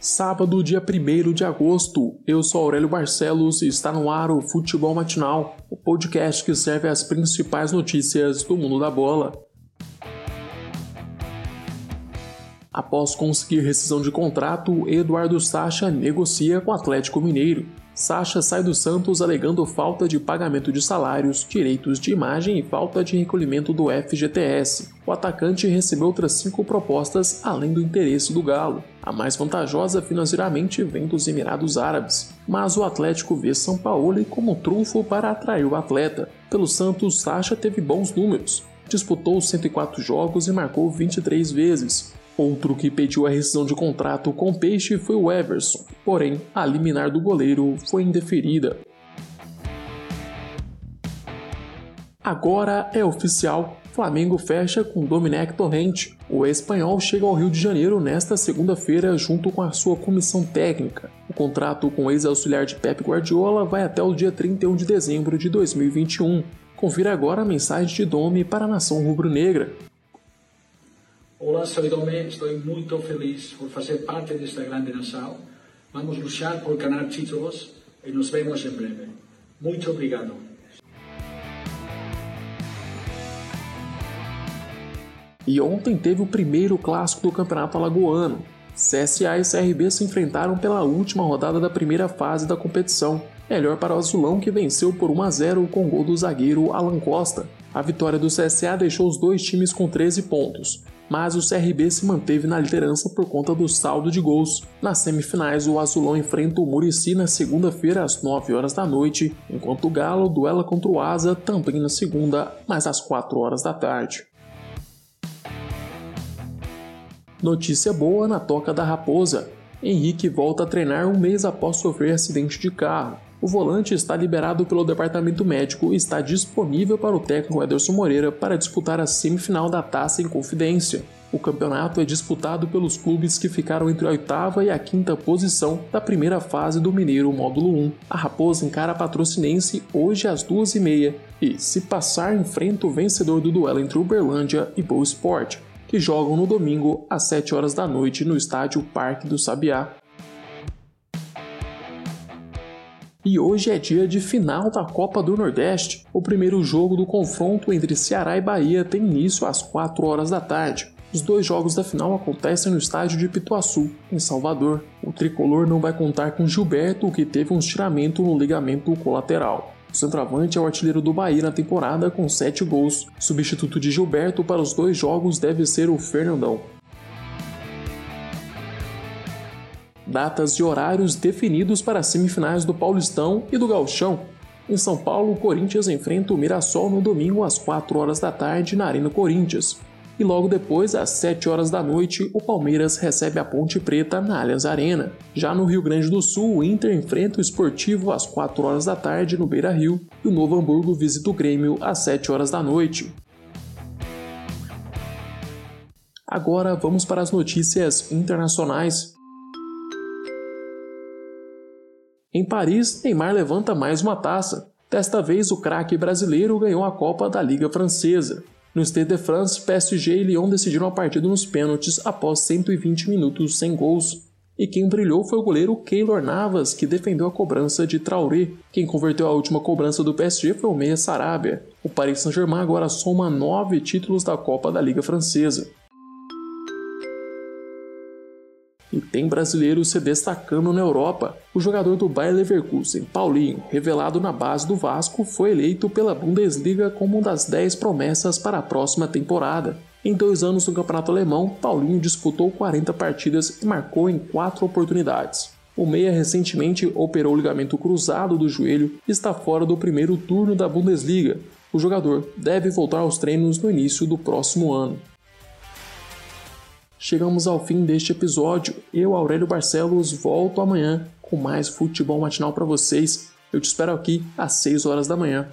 Sábado, dia 1 de agosto, eu sou Aurélio Barcelos e está no ar o Futebol Matinal, o podcast que serve as principais notícias do mundo da bola. Após conseguir rescisão de contrato, Eduardo Sacha negocia com o Atlético Mineiro. Sacha sai do Santos alegando falta de pagamento de salários, direitos de imagem e falta de recolhimento do FGTS. O atacante recebeu outras cinco propostas além do interesse do Galo. A mais vantajosa financeiramente vem dos Emirados Árabes, mas o Atlético vê São Paulo como trunfo para atrair o atleta. Pelo Santos, Sacha teve bons números. Disputou 104 jogos e marcou 23 vezes. Outro que pediu a rescisão de contrato com o Peixe foi o Everson, porém a liminar do goleiro foi indeferida. Agora é oficial, Flamengo fecha com Domenech Torrente. O espanhol chega ao Rio de Janeiro nesta segunda-feira junto com a sua comissão técnica. O contrato com o ex-auxiliar de Pep Guardiola vai até o dia 31 de dezembro de 2021. Confira agora a mensagem de Domi para a nação rubro-negra. Olá, soy Dome, estou muito feliz por fazer parte desta grande nação. Vamos lutar por ganhar títulos e nos vemos em breve. Muito obrigado. E ontem teve o primeiro clássico do Campeonato Alagoano. CSA e CRB se enfrentaram pela última rodada da primeira fase da competição. Melhor para o Azulão que venceu por 1 a 0 com gol do zagueiro Alan Costa. A vitória do CSA deixou os dois times com 13 pontos mas o CRB se manteve na liderança por conta do saldo de gols. Nas semifinais, o Azulão enfrenta o Murici na segunda-feira às 9 horas da noite, enquanto o Galo duela contra o Asa também na segunda, mas às 4 horas da tarde. Notícia boa na Toca da Raposa. Henrique volta a treinar um mês após sofrer acidente de carro. O volante está liberado pelo departamento médico e está disponível para o técnico Ederson Moreira para disputar a semifinal da taça em confidência. O campeonato é disputado pelos clubes que ficaram entre a oitava e a quinta posição da primeira fase do Mineiro Módulo 1. A Raposa encara a Patrocinense hoje às duas e meia e, se passar, enfrenta o vencedor do duelo entre Uberlândia e Boa Esporte, que jogam no domingo às 7 horas da noite no estádio Parque do Sabiá. E hoje é dia de final da Copa do Nordeste. O primeiro jogo do confronto entre Ceará e Bahia tem início às 4 horas da tarde. Os dois jogos da final acontecem no estádio de Pituaçu, em Salvador. O tricolor não vai contar com Gilberto, que teve um estiramento no ligamento colateral. O centroavante é o artilheiro do Bahia na temporada com 7 gols. Substituto de Gilberto para os dois jogos deve ser o Fernandão. Datas e horários definidos para as semifinais do Paulistão e do Gauchão. Em São Paulo, o Corinthians enfrenta o Mirassol no domingo às 4 horas da tarde na Arena Corinthians. E logo depois, às 7 horas da noite, o Palmeiras recebe a Ponte Preta na Allianz Arena. Já no Rio Grande do Sul, o Inter enfrenta o Esportivo às 4 horas da tarde no Beira Rio e o Novo Hamburgo visita o Grêmio às 7 horas da noite. Agora vamos para as notícias internacionais. Em Paris, Neymar levanta mais uma taça. Desta vez, o craque brasileiro ganhou a Copa da Liga Francesa. No Stade de France, PSG e Lyon decidiram a partida nos pênaltis após 120 minutos sem gols. E quem brilhou foi o goleiro Keylor Navas, que defendeu a cobrança de Traoré. Quem converteu a última cobrança do PSG foi o Meia Sarabia. O Paris Saint-Germain agora soma nove títulos da Copa da Liga Francesa. E tem brasileiro se destacando na Europa. O jogador do Bayer Leverkusen, Paulinho, revelado na base do Vasco, foi eleito pela Bundesliga como uma das 10 promessas para a próxima temporada. Em dois anos no campeonato alemão, Paulinho disputou 40 partidas e marcou em quatro oportunidades. O Meia recentemente operou o ligamento cruzado do joelho e está fora do primeiro turno da Bundesliga. O jogador deve voltar aos treinos no início do próximo ano. Chegamos ao fim deste episódio. Eu, Aurélio Barcelos, volto amanhã com mais futebol matinal para vocês. Eu te espero aqui às 6 horas da manhã.